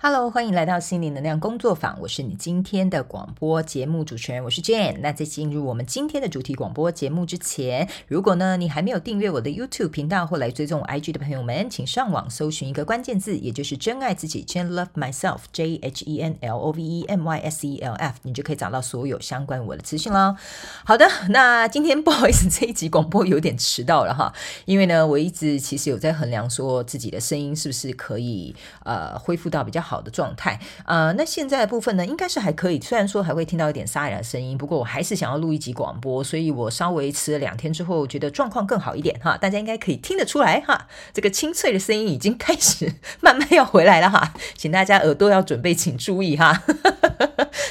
Hello，欢迎来到心灵能量工作坊，我是你今天的广播节目主持人，我是 Jane。那在进入我们今天的主题广播节目之前，如果呢你还没有订阅我的 YouTube 频道或来追踪我 IG 的朋友们，请上网搜寻一个关键字，也就是真爱自己，Jane Love Myself，J H E N L O V E M Y S E L F，你就可以找到所有相关我的资讯喽。好的，那今天不好意思，这一集广播有点迟到了哈，因为呢我一直其实有在衡量说自己的声音是不是可以呃恢复到比较。好的状态，呃，那现在的部分呢，应该是还可以。虽然说还会听到一点沙哑的声音，不过我还是想要录一集广播，所以我稍微迟了两天之后，觉得状况更好一点哈。大家应该可以听得出来哈，这个清脆的声音已经开始 慢慢要回来了哈，请大家耳朵要准备，请注意哈。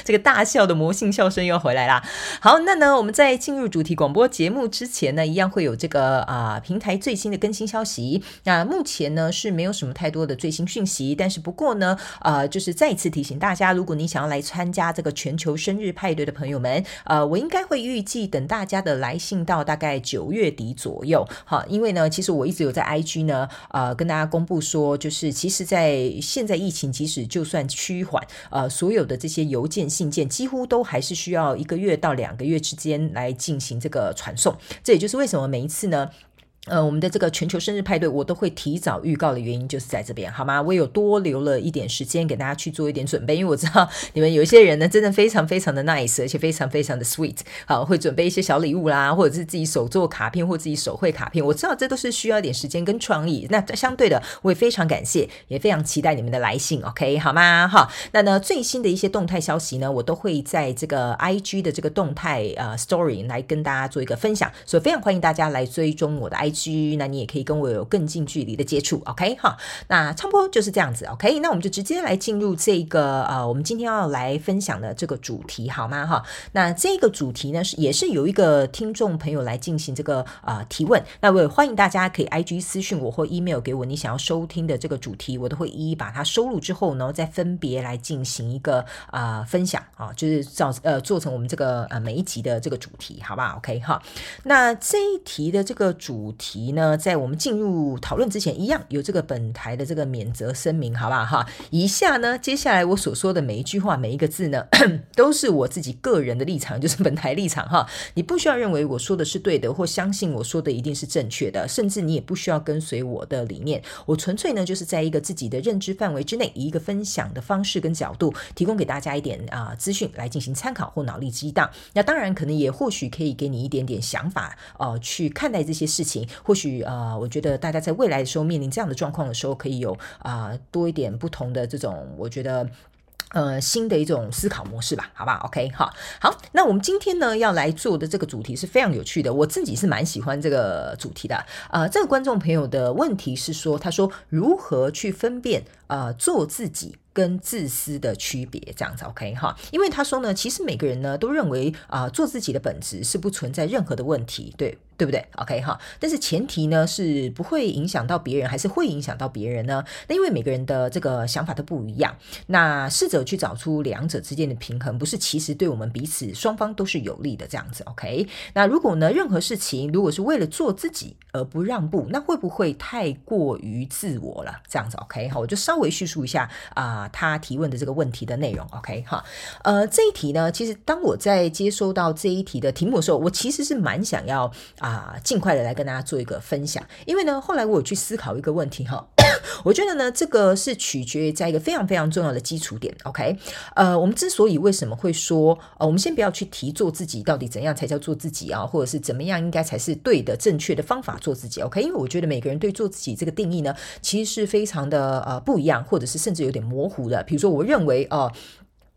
这个大笑的魔性笑声又回来啦。好，那呢，我们在进入主题广播节目之前呢，一样会有这个啊平台最新的更新消息。那目前呢是没有什么太多的最新讯息，但是不过呢，呃，就是再一次提醒大家，如果你想要来参加这个全球生日派对的朋友们，呃，我应该会预计等大家的来信到大概九月底左右。好，因为呢，其实我一直有在 IG 呢，呃，跟大家公布说，就是其实在现在疫情即使就算趋缓，呃，所有的这些邮件。信件几乎都还是需要一个月到两个月之间来进行这个传送，这也就是为什么每一次呢。呃，我们的这个全球生日派对，我都会提早预告的原因就是在这边，好吗？我有多留了一点时间给大家去做一点准备，因为我知道你们有一些人呢，真的非常非常的 nice，而且非常非常的 sweet，好，会准备一些小礼物啦，或者是自己手做卡片或自己手绘卡片。我知道这都是需要一点时间跟创意。那相对的，我也非常感谢，也非常期待你们的来信，OK，好吗？哈，那呢最新的一些动态消息呢，我都会在这个 IG 的这个动态呃 story 来跟大家做一个分享，所以非常欢迎大家来追踪我的 IG。那你也可以跟我有更近距离的接触，OK 哈？那差不多就是这样子，OK？那我们就直接来进入这个呃，我们今天要来分享的这个主题，好吗？哈？那这个主题呢是也是有一个听众朋友来进行这个呃提问，那我也欢迎大家可以 IG 私讯我或 email 给我你想要收听的这个主题，我都会一一把它收录之后呢，再分别来进行一个啊分享啊，就是造呃做成我们这个呃每一集的这个主题，好不好？OK 哈？那这一题的这个主题题呢？在我们进入讨论之前，一样有这个本台的这个免责声明，好不好哈？以下呢，接下来我所说的每一句话、每一个字呢，都是我自己个人的立场，就是本台立场哈。你不需要认为我说的是对的，或相信我说的一定是正确的，甚至你也不需要跟随我的理念。我纯粹呢，就是在一个自己的认知范围之内，以一个分享的方式跟角度，提供给大家一点啊资讯来进行参考或脑力激荡。那当然，可能也或许可以给你一点点想法哦，去看待这些事情，或许。啊，我觉得大家在未来的时候面临这样的状况的时候，可以有啊多一点不同的这种，我觉得呃新的一种思考模式吧，好吧？OK，好，好，那我们今天呢要来做的这个主题是非常有趣的，我自己是蛮喜欢这个主题的。呃，这个观众朋友的问题是说，他说如何去分辨呃做自己。跟自私的区别，这样子 OK 哈？因为他说呢，其实每个人呢都认为啊，做自己的本质是不存在任何的问题，对对不对？OK 哈？但是前提呢是不会影响到别人，还是会影响到别人呢？那因为每个人的这个想法都不一样，那试着去找出两者之间的平衡，不是其实对我们彼此双方都是有利的这样子 OK？那如果呢，任何事情如果是为了做自己而不让步，那会不会太过于自我了？这样子 OK 哈？我就稍微叙述一下啊。他提问的这个问题的内容，OK 哈，呃，这一题呢，其实当我在接收到这一题的题目的时候，我其实是蛮想要啊，啊尽快的来跟大家做一个分享，因为呢，后来我有去思考一个问题哈，我觉得呢，这个是取决于在一个非常非常重要的基础点，OK，呃，我们之所以为什么会说，呃，我们先不要去提做自己到底怎样才叫做自己啊，或者是怎么样应该才是对的正确的方法做自己，OK，因为我觉得每个人对做自己这个定义呢，其实是非常的呃不一样，或者是甚至有点模糊。的，比如说，我认为哦。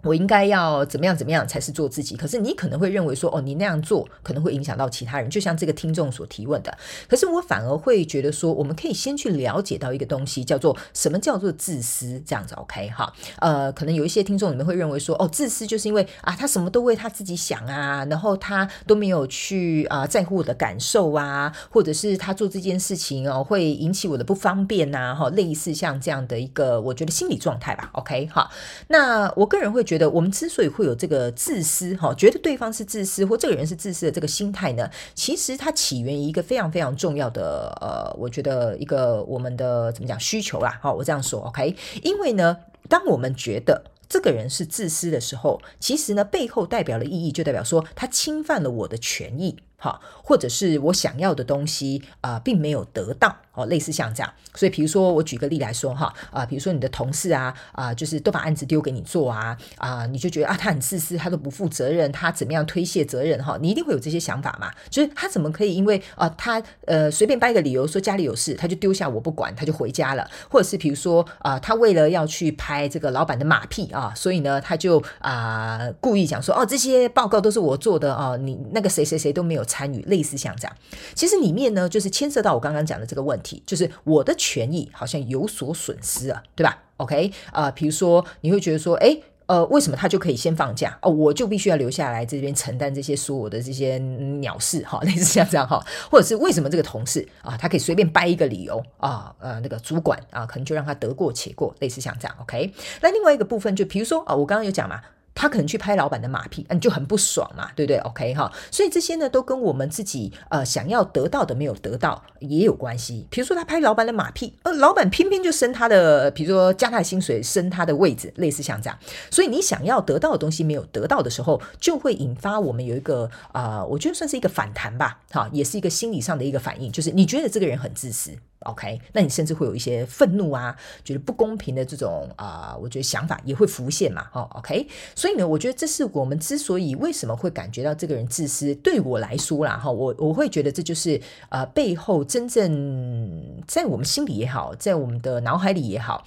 我应该要怎么样怎么样才是做自己？可是你可能会认为说，哦，你那样做可能会影响到其他人，就像这个听众所提问的。可是我反而会觉得说，我们可以先去了解到一个东西，叫做什么叫做自私，这样子 OK 哈？呃，可能有一些听众你们会认为说，哦，自私就是因为啊，他什么都为他自己想啊，然后他都没有去啊在乎我的感受啊，或者是他做这件事情哦会引起我的不方便呐，哈，类似像这样的一个我觉得心理状态吧，OK 哈？那我个人会。觉得我们之所以会有这个自私哈，觉得对方是自私或这个人是自私的这个心态呢，其实它起源于一个非常非常重要的呃，我觉得一个我们的怎么讲需求啦，好，我这样说 OK，因为呢。当我们觉得这个人是自私的时候，其实呢，背后代表的意义就代表说他侵犯了我的权益。好，或者是我想要的东西啊，并没有得到哦，类似像这样。所以，比如说我举个例来说哈，啊，比如说你的同事啊，啊，就是都把案子丢给你做啊，啊，你就觉得啊，他很自私，他都不负责任，他怎么样推卸责任哈？你一定会有这些想法嘛？就是他怎么可以因为啊，他呃随便掰个理由说家里有事，他就丢下我不管，他就回家了？或者是比如说啊，他为了要去拍这个老板的马屁啊，所以呢，他就啊故意讲说哦，这些报告都是我做的哦，你那个谁谁谁都没有。参与类似像这样，其实里面呢，就是牵涉到我刚刚讲的这个问题，就是我的权益好像有所损失啊，对吧？OK 啊，比如说你会觉得说，哎，呃，为什么他就可以先放假哦，我就必须要留下来这边承担这些所有的这些鸟事哈，类似像这样哈，或者是为什么这个同事啊，他可以随便掰一个理由啊，呃，那个主管啊，可能就让他得过且过，类似像这样 OK。那另外一个部分就比如说啊，我刚刚有讲嘛。他可能去拍老板的马屁，你就很不爽嘛，对不对？OK 哈，所以这些呢都跟我们自己呃想要得到的没有得到也有关系。比如说他拍老板的马屁，呃，老板偏偏就升他的，比如说加他的薪水，升他的位置，类似像这样。所以你想要得到的东西没有得到的时候，就会引发我们有一个啊，我觉得算是一个反弹吧，哈，也是一个心理上的一个反应，就是你觉得这个人很自私。OK，那你甚至会有一些愤怒啊，觉得不公平的这种啊，我觉得想法也会浮现嘛。哦，OK，所以呢，我觉得这是我们之所以为什么会感觉到这个人自私，对我来说啦，哈，我我会觉得这就是呃背后真正在我们心里也好，在我们的脑海里也好，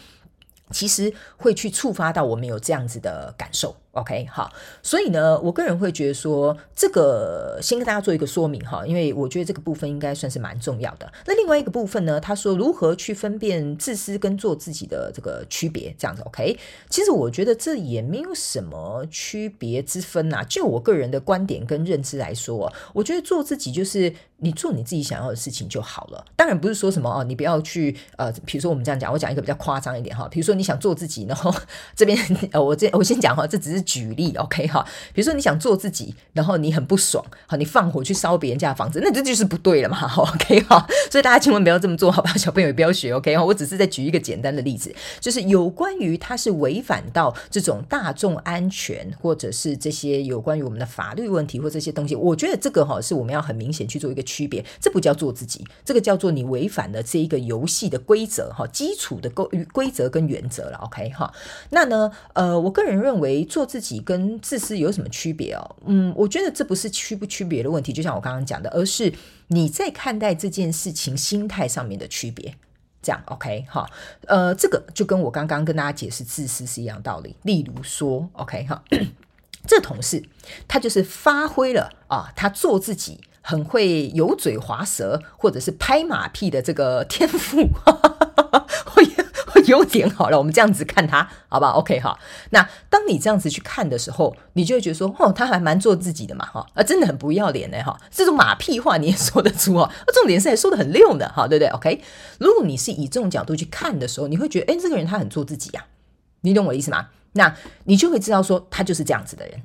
其实会去触发到我们有这样子的感受。OK，好，所以呢，我个人会觉得说，这个先跟大家做一个说明哈，因为我觉得这个部分应该算是蛮重要的。那另外一个部分呢，他说如何去分辨自私跟做自己的这个区别，这样子 OK？其实我觉得这也没有什么区别之分呐。就我个人的观点跟认知来说，我觉得做自己就是你做你自己想要的事情就好了。当然不是说什么哦，你不要去呃，比如说我们这样讲，我讲一个比较夸张一点哈，比如说你想做自己，然后这边呃，我这我先讲哈，这只是。举例，OK 哈，比如说你想做自己，然后你很不爽，好，你放火去烧别人家的房子，那这就是不对了嘛，OK 哈，所以大家千万不要这么做，好吧？小朋友也不要学，OK 哈。我只是在举一个简单的例子，就是有关于它是违反到这种大众安全，或者是这些有关于我们的法律问题或这些东西，我觉得这个哈是我们要很明显去做一个区别，这不叫做自己，这个叫做你违反了这一个游戏的规则哈，基础的规规则跟原则了，OK 哈。那呢，呃，我个人认为做。自己跟自私有什么区别哦？嗯，我觉得这不是区不区别的问题，就像我刚刚讲的，而是你在看待这件事情心态上面的区别。这样 OK 哈？呃，这个就跟我刚刚跟大家解释自私是一样道理。例如说 OK 哈，这同事他就是发挥了啊，他做自己很会油嘴滑舌或者是拍马屁的这个天赋。会会有点好了，我们这样子看他，好不好？OK 哈。那当你这样子去看的时候，你就会觉得说，哦，他还蛮做自己的嘛，哈，啊，真的很不要脸呢，哈。这种马屁话你也说得出哦，重点是还说的很溜的，哈，对不对？OK。如果你是以这种角度去看的时候，你会觉得，哎，这个人他很做自己呀，你懂我的意思吗？那你就会知道说，他就是这样子的人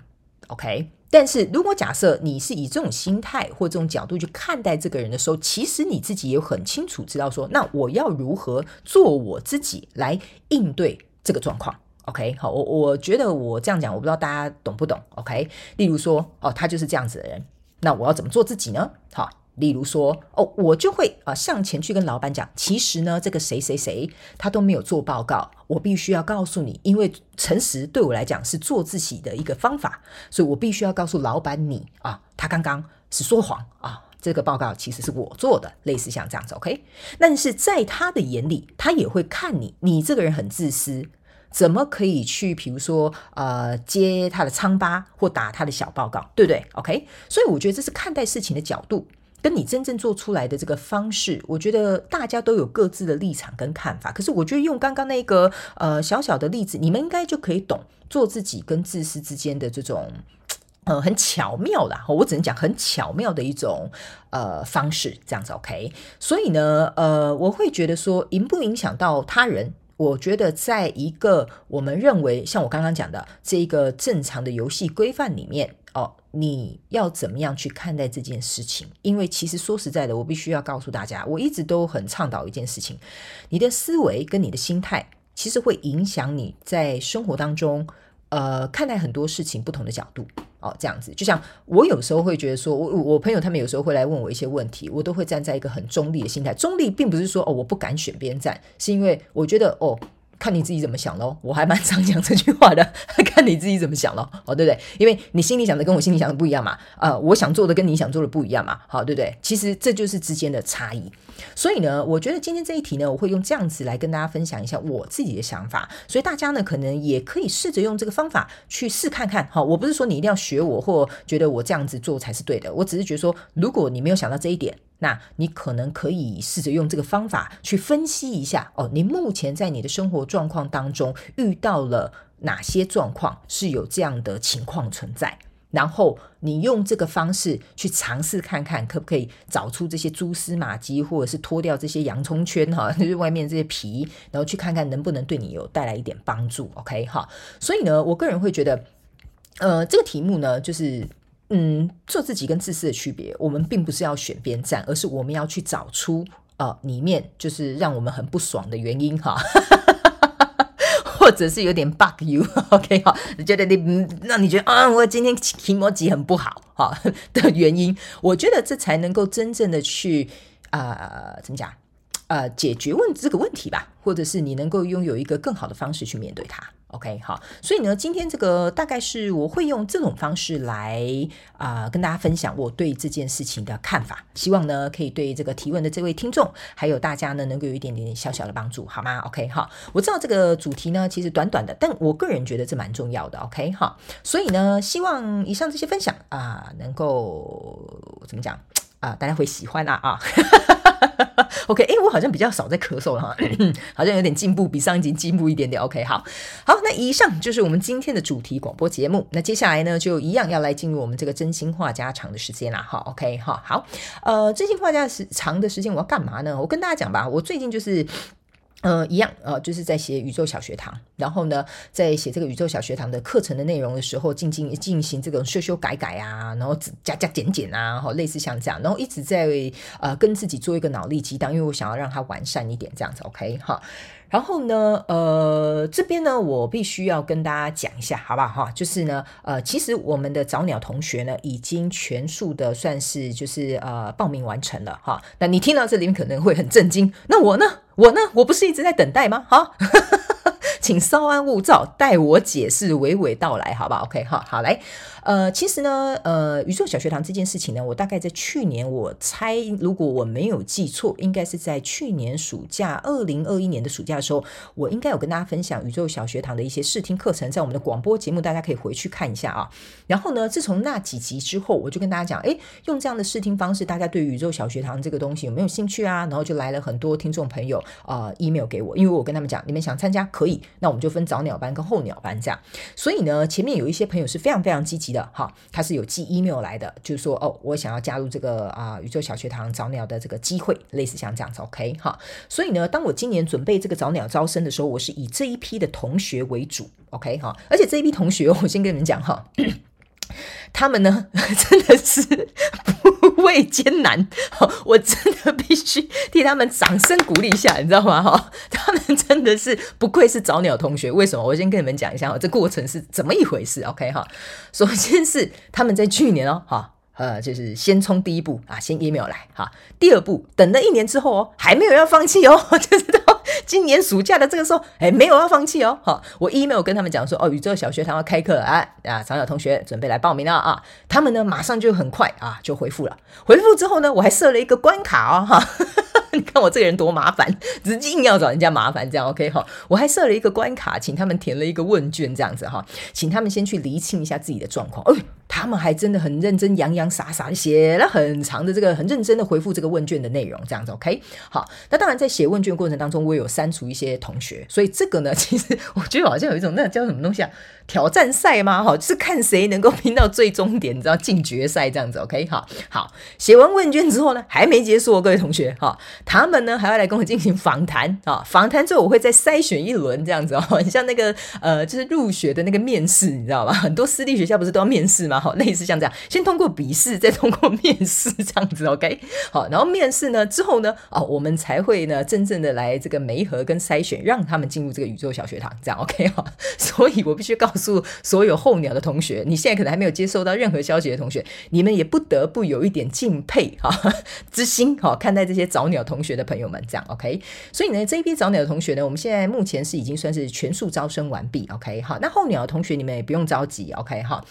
，OK。但是如果假设你是以这种心态或这种角度去看待这个人的时候，其实你自己也很清楚知道说，那我要如何做我自己来应对这个状况？OK，好，我我觉得我这样讲，我不知道大家懂不懂？OK，例如说，哦，他就是这样子的人，那我要怎么做自己呢？好。例如说，哦，我就会啊向前去跟老板讲，其实呢，这个谁谁谁他都没有做报告，我必须要告诉你，因为诚实对我来讲是做自己的一个方法，所以我必须要告诉老板你啊，他刚刚是说谎啊，这个报告其实是我做的，类似像这样子，OK？但是在他的眼里，他也会看你，你这个人很自私，怎么可以去，比如说呃接他的疮疤或打他的小报告，对不对？OK？所以我觉得这是看待事情的角度。跟你真正做出来的这个方式，我觉得大家都有各自的立场跟看法。可是我觉得用刚刚那个呃小小的例子，你们应该就可以懂做自己跟自私之间的这种呃很巧妙的，我只能讲很巧妙的一种呃方式，这样子 OK。所以呢，呃，我会觉得说影不影响到他人？我觉得在一个我们认为像我刚刚讲的这一个正常的游戏规范里面。哦，你要怎么样去看待这件事情？因为其实说实在的，我必须要告诉大家，我一直都很倡导一件事情：你的思维跟你的心态，其实会影响你在生活当中，呃，看待很多事情不同的角度。哦，这样子，就像我有时候会觉得说，我我朋友他们有时候会来问我一些问题，我都会站在一个很中立的心态。中立并不是说哦，我不敢选边站，是因为我觉得哦。看你自己怎么想喽，我还蛮常讲这句话的。看你自己怎么想喽，哦，对不对？因为你心里想的跟我心里想的不一样嘛，呃，我想做的跟你想做的不一样嘛，好，对不对？其实这就是之间的差异。所以呢，我觉得今天这一题呢，我会用这样子来跟大家分享一下我自己的想法。所以大家呢，可能也可以试着用这个方法去试看看。好，我不是说你一定要学我，或觉得我这样子做才是对的。我只是觉得说，如果你没有想到这一点。那你可能可以试着用这个方法去分析一下哦，你目前在你的生活状况当中遇到了哪些状况是有这样的情况存在，然后你用这个方式去尝试看看，可不可以找出这些蛛丝马迹，或者是脱掉这些洋葱圈哈，就是外面这些皮，然后去看看能不能对你有带来一点帮助。OK 哈，所以呢，我个人会觉得，呃，这个题目呢，就是。嗯，做自己跟自私的区别，我们并不是要选边站，而是我们要去找出呃里面就是让我们很不爽的原因哈，或者是有点 bug you，OK 哈，你觉得你让你觉得啊，我今天情摩羯很不好哈 的原因，我觉得这才能够真正的去啊怎么讲呃解决问这个问题吧，或者是你能够拥有一个更好的方式去面对它。OK，好，所以呢，今天这个大概是我会用这种方式来啊跟大家分享我对这件事情的看法，希望呢可以对这个提问的这位听众还有大家呢能够有一点点小小的帮助，好吗？OK，好，我知道这个主题呢其实短短的，但我个人觉得这蛮重要的。OK，好，所以呢，希望以上这些分享啊能够怎么讲 啊，大家会喜欢啊啊。OK，哎，我好像比较少在咳嗽了哈，好像有点进步，比上一集进步一点点。OK，好，好，那以上就是我们今天的主题广播节目。那接下来呢，就一样要来进入我们这个真心话家常的时间啦。好，OK，哈，好，呃，真心话家时长的时间我要干嘛呢？我跟大家讲吧，我最近就是。呃，一样，呃，就是在写宇宙小学堂，然后呢，在写这个宇宙小学堂的课程的内容的时候，进进进行这种修修改改啊，然后加加减减啊，哈，类似像这样，然后一直在呃跟自己做一个脑力激荡，因为我想要让它完善一点，这样子，OK，哈。然后呢，呃，这边呢，我必须要跟大家讲一下，好不好哈？就是呢，呃，其实我们的早鸟同学呢，已经全数的算是就是呃报名完成了哈。那你听到这里面可能会很震惊，那我呢？我呢？我不是一直在等待吗？哈。请稍安勿躁，待我解释娓娓道来，好不好？OK，好好来。呃，其实呢，呃，宇宙小学堂这件事情呢，我大概在去年，我猜，如果我没有记错，应该是在去年暑假，二零二一年的暑假的时候，我应该有跟大家分享宇宙小学堂的一些试听课程，在我们的广播节目，大家可以回去看一下啊。然后呢，自从那几集之后，我就跟大家讲，哎，用这样的试听方式，大家对宇宙小学堂这个东西有没有兴趣啊？然后就来了很多听众朋友啊，email 给我，因为我跟他们讲，你们想参加可以，那我们就分早鸟班跟候鸟班这样。所以呢，前面有一些朋友是非常非常积极。的的哈，他是有寄 email 来的，就是说哦，我想要加入这个啊宇宙小学堂早鸟的这个机会，类似像这样子，OK 哈。所以呢，当我今年准备这个早鸟招生的时候，我是以这一批的同学为主，OK 哈。而且这一批同学，我先跟你们讲哈。他们呢，真的是不畏艰难，我真的必须替他们掌声鼓励一下，你知道吗？哈，他们真的是不愧是早鸟同学。为什么？我先跟你们讲一下哈，这过程是怎么一回事？OK 哈，首先是他们在去年哦，哈。呃，就是先冲第一步啊，先 email 来哈。第二步，等了一年之后哦，还没有要放弃哦，就 是今年暑假的这个时候，哎，没有要放弃哦。好，我 email 跟他们讲说，哦，宇宙小学堂要开课啊啊，长小同学准备来报名了啊。他们呢，马上就很快啊，就回复了。回复之后呢，我还设了一个关卡哦，哈。你看我这个人多麻烦，直接硬要找人家麻烦，这样 OK 哈？我还设了一个关卡，请他们填了一个问卷，这样子哈，请他们先去厘清一下自己的状况。哎，他们还真的很认真，洋洋洒洒写了很长的这个，很认真的回复这个问卷的内容，这样子 OK。好，那当然在写问卷过程当中，我有删除一些同学，所以这个呢，其实我觉得好像有一种那叫什么东西啊？挑战赛吗？哈，是看谁能够拼到最终点，你知道进决赛这样子，OK？好，好，写完问卷之后呢，还没结束哦，各位同学，哈，他们呢还要来跟我进行访谈，啊，访谈之后我会再筛选一轮这样子哦，很像那个呃，就是入学的那个面试，你知道吗？很多私立学校不是都要面试吗？好，类似像这样，先通过笔试，再通过面试这样子，OK？好，然后面试呢之后呢，哦，我们才会呢真正的来这个媒合跟筛选，让他们进入这个宇宙小学堂，这样 OK 哈。所以我必须告诉所有候鸟的同学，你现在可能还没有接收到任何消息的同学，你们也不得不有一点敬佩哈之心哈，看待这些早鸟同学的朋友们，这样 OK？所以呢，这一批早鸟的同学呢，我们现在目前是已经算是全数招生完毕，OK？好，那候鸟的同学你们也不用着急，OK？哈。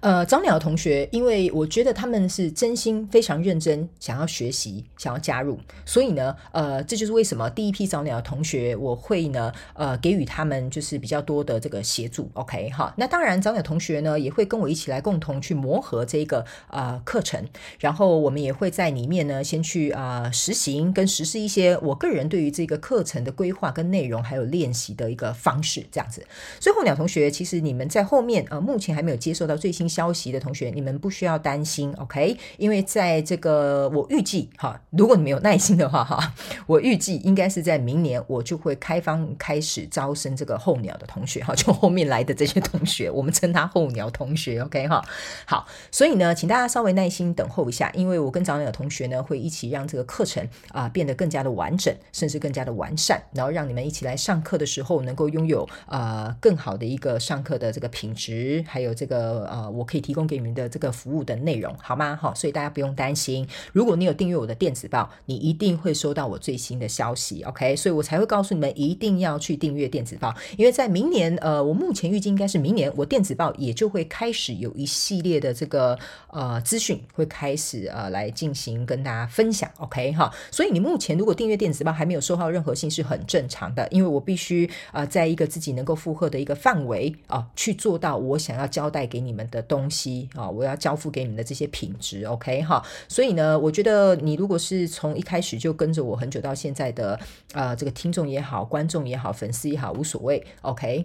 呃，早鸟同学，因为我觉得他们是真心非常认真，想要学习，想要加入，所以呢，呃，这就是为什么第一批早鸟同学，我会呢，呃，给予他们就是比较多的这个协助。OK，哈，那当然早鸟同学呢，也会跟我一起来共同去磨合这个呃课程，然后我们也会在里面呢，先去啊实行跟实施一些我个人对于这个课程的规划跟内容，还有练习的一个方式，这样子。所以候鸟同学，其实你们在后面呃，目前还没有接受到。最新消息的同学，你们不需要担心，OK？因为在这个，我预计哈，如果你们有耐心的话哈，我预计应该是在明年，我就会开放开始招生这个候鸟的同学哈，就后面来的这些同学，我们称他候鸟同学，OK 哈？好，所以呢，请大家稍微耐心等候一下，因为我跟早鸟同学呢，会一起让这个课程啊变得更加的完整，甚至更加的完善，然后让你们一起来上课的时候，能够拥有啊更好的一个上课的这个品质，还有这个。呃，我可以提供给你们的这个服务的内容，好吗？好，所以大家不用担心。如果你有订阅我的电子报，你一定会收到我最新的消息。OK，所以我才会告诉你们一定要去订阅电子报，因为在明年，呃，我目前预计应该是明年，我电子报也就会开始有一系列的这个呃资讯会开始呃来进行跟大家分享。OK，哈，所以你目前如果订阅电子报还没有收到任何信是很正常的，因为我必须呃在一个自己能够负荷的一个范围啊去做到我想要交代给你们。的东西啊，我要交付给你们的这些品质，OK 哈，所以呢，我觉得你如果是从一开始就跟着我很久到现在的啊，这个听众也好，观众也好，粉丝也好，无所谓，OK。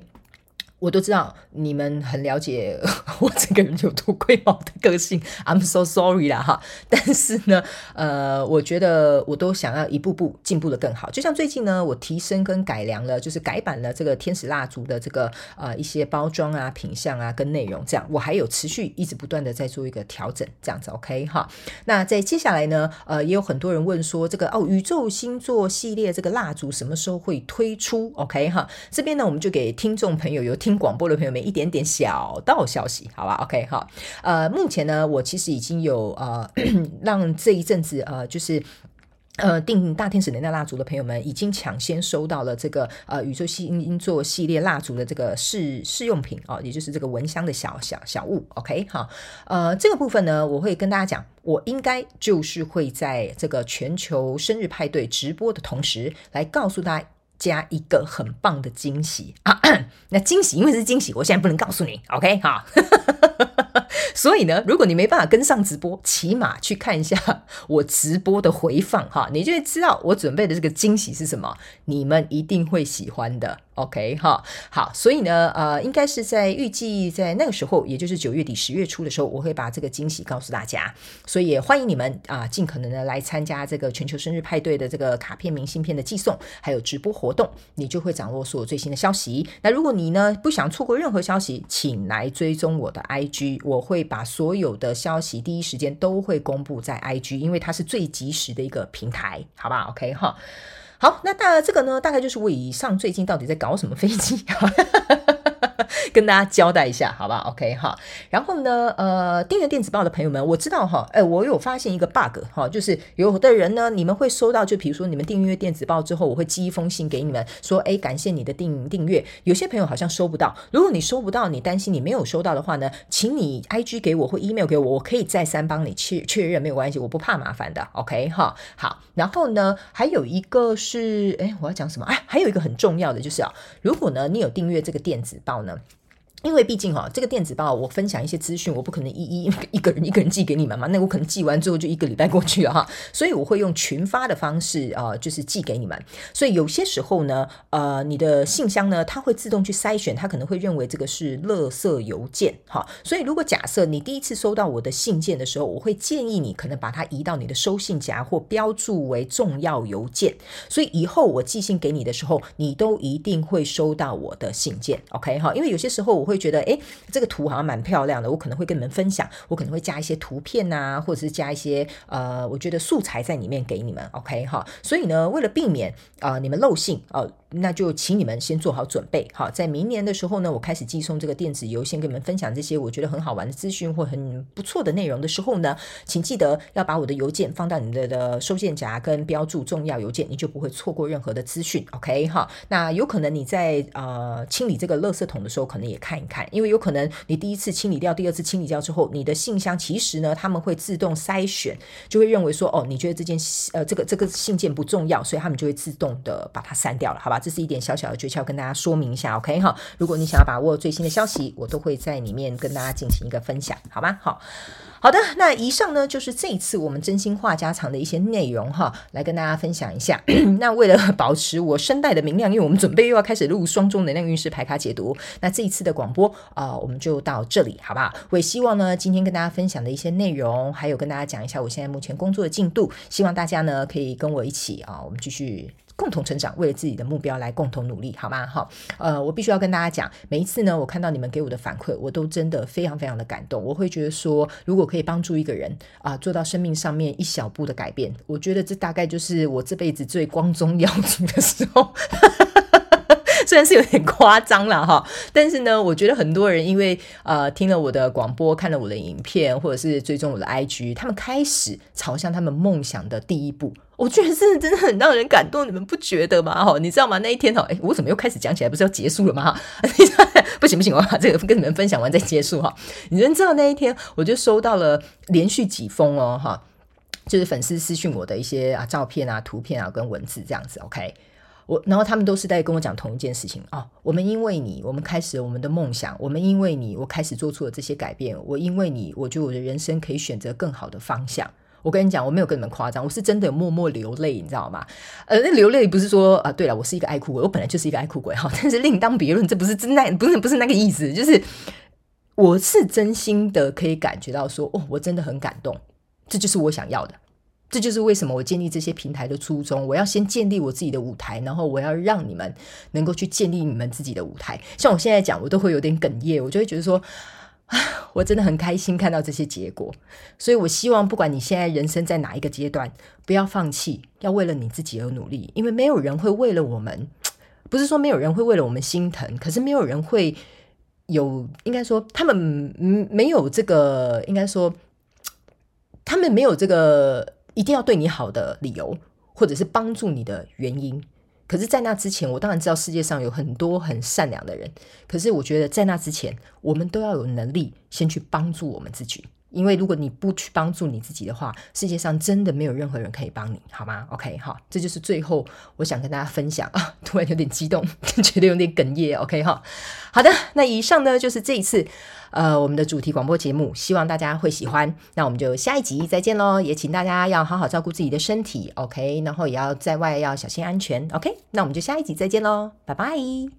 我都知道你们很了解 我这个人有多龟毛的个性，I'm so sorry 啦哈。但是呢，呃，我觉得我都想要一步步进步的更好。就像最近呢，我提升跟改良了，就是改版了这个天使蜡烛的这个呃一些包装啊、品相啊跟内容，这样我还有持续一直不断的在做一个调整，这样子 OK 哈。那在接下来呢，呃，也有很多人问说这个哦宇宙星座系列这个蜡烛什么时候会推出？OK 哈，这边呢我们就给听众朋友有听。听广播的朋友们，一点点小道消息，好吧？OK，好，呃，目前呢，我其实已经有呃，让这一阵子呃，就是呃订大天使能量蜡烛的朋友们，已经抢先收到了这个呃宇宙星座系列蜡烛的这个试试用品哦，也就是这个蚊香的小小小物。OK，好，呃，这个部分呢，我会跟大家讲，我应该就是会在这个全球生日派对直播的同时，来告诉大家。加一个很棒的惊喜啊！那惊喜因为是惊喜，我现在不能告诉你，OK 哈。所以呢，如果你没办法跟上直播，起码去看一下我直播的回放哈，你就会知道我准备的这个惊喜是什么，你们一定会喜欢的。OK 哈，好，所以呢，呃，应该是在预计在那个时候，也就是九月底十月初的时候，我会把这个惊喜告诉大家。所以也欢迎你们啊，尽可能的来参加这个全球生日派对的这个卡片明信片的寄送，还有直播活动，你就会掌握所有最新的消息。那如果你呢不想错过任何消息，请来追踪我的 IG，我会把所有的消息第一时间都会公布在 IG，因为它是最及时的一个平台，好不好？OK 哈。好，那大这个呢，大概就是我以上最近到底在搞什么飞机。跟大家交代一下，好吧？OK 哈，然后呢，呃，订阅电子报的朋友们，我知道哈，哎，我有发现一个 bug 哈，就是有的人呢，你们会收到，就比如说你们订阅电子报之后，我会寄一封信给你们，说，哎，感谢你的订订阅。有些朋友好像收不到，如果你收不到，你担心你没有收到的话呢，请你 IG 给我或 email 给我，我可以再三帮你确确认，没有关系，我不怕麻烦的，OK 哈。好，然后呢，还有一个是，哎，我要讲什么？哎，还有一个很重要的就是啊，如果呢，你有订阅这个电子报呢。因为毕竟哈，这个电子报我分享一些资讯，我不可能一一一个人一个人寄给你们嘛。那我可能寄完之后就一个礼拜过去了哈，所以我会用群发的方式啊，就是寄给你们。所以有些时候呢，呃，你的信箱呢，它会自动去筛选，它可能会认为这个是垃圾邮件哈。所以如果假设你第一次收到我的信件的时候，我会建议你可能把它移到你的收信夹或标注为重要邮件。所以以后我寄信给你的时候，你都一定会收到我的信件，OK 哈？因为有些时候我。会觉得，诶，这个图好像蛮漂亮的，我可能会跟你们分享，我可能会加一些图片啊，或者是加一些呃，我觉得素材在里面给你们，OK 哈。所以呢，为了避免啊你们漏信哦。那就请你们先做好准备，好，在明年的时候呢，我开始寄送这个电子邮件，跟你们分享这些我觉得很好玩的资讯或很不错的内容的时候呢，请记得要把我的邮件放到你的的收件夹跟标注重要邮件，你就不会错过任何的资讯，OK 哈。那有可能你在呃清理这个垃圾桶的时候，可能也看一看，因为有可能你第一次清理掉，第二次清理掉之后，你的信箱其实呢，他们会自动筛选，就会认为说，哦，你觉得这件呃这个这个信件不重要，所以他们就会自动的把它删掉了，好吧？这是一点小小的诀窍，跟大家说明一下，OK 哈。如果你想要把握最新的消息，我都会在里面跟大家进行一个分享，好吗？好好的，那以上呢就是这一次我们真心话家常的一些内容哈，来跟大家分享一下。那为了保持我声带的明亮，因为我们准备又要开始录双周能量运势排卡解读，那这一次的广播啊，我们就到这里，好不好？我也希望呢，今天跟大家分享的一些内容，还有跟大家讲一下我现在目前工作的进度，希望大家呢可以跟我一起啊，我们继续。共同成长，为了自己的目标来共同努力，好吗？好，呃，我必须要跟大家讲，每一次呢，我看到你们给我的反馈，我都真的非常非常的感动。我会觉得说，如果可以帮助一个人啊，做到生命上面一小步的改变，我觉得这大概就是我这辈子最光宗耀祖的时候。虽然是有点夸张了哈，但是呢，我觉得很多人因为呃听了我的广播，看了我的影片，或者是追踪我的 IG，他们开始朝向他们梦想的第一步。我觉得是真的很让人感动，你们不觉得吗？哈，你知道吗？那一天哈，哎，我怎么又开始讲起来？不是要结束了吗？不行不行，我把 这个跟你们分享完再结束哈。你们知道那一天，我就收到了连续几封哦，哈，就是粉丝私讯我的一些啊照片啊、图片啊跟文字这样子，OK。我，然后他们都是在跟我讲同一件事情哦。我们因为你，我们开始我们的梦想。我们因为你，我开始做出了这些改变。我因为你，我觉得我的人生可以选择更好的方向。我跟你讲，我没有跟你们夸张，我是真的默默流泪，你知道吗？呃，那流泪不是说啊，对了，我是一个爱哭鬼，我本来就是一个爱哭鬼哈。但是另当别论，这不是真那不是不是那个意思，就是我是真心的可以感觉到说，哦，我真的很感动，这就是我想要的。这就是为什么我建立这些平台的初衷。我要先建立我自己的舞台，然后我要让你们能够去建立你们自己的舞台。像我现在讲，我都会有点哽咽，我就会觉得说，我真的很开心看到这些结果。所以我希望，不管你现在人生在哪一个阶段，不要放弃，要为了你自己而努力。因为没有人会为了我们，不是说没有人会为了我们心疼，可是没有人会有，应该说他们没有这个，应该说他们没有这个。一定要对你好的理由，或者是帮助你的原因。可是，在那之前，我当然知道世界上有很多很善良的人。可是，我觉得在那之前，我们都要有能力先去帮助我们自己。因为如果你不去帮助你自己的话，世界上真的没有任何人可以帮你，好吗？OK，好，这就是最后我想跟大家分享啊，突然有点激动，觉得有点哽咽。OK，哈，好的，那以上呢就是这一次呃我们的主题广播节目，希望大家会喜欢。那我们就下一集再见喽，也请大家要好好照顾自己的身体，OK，然后也要在外要小心安全，OK，那我们就下一集再见喽，拜拜。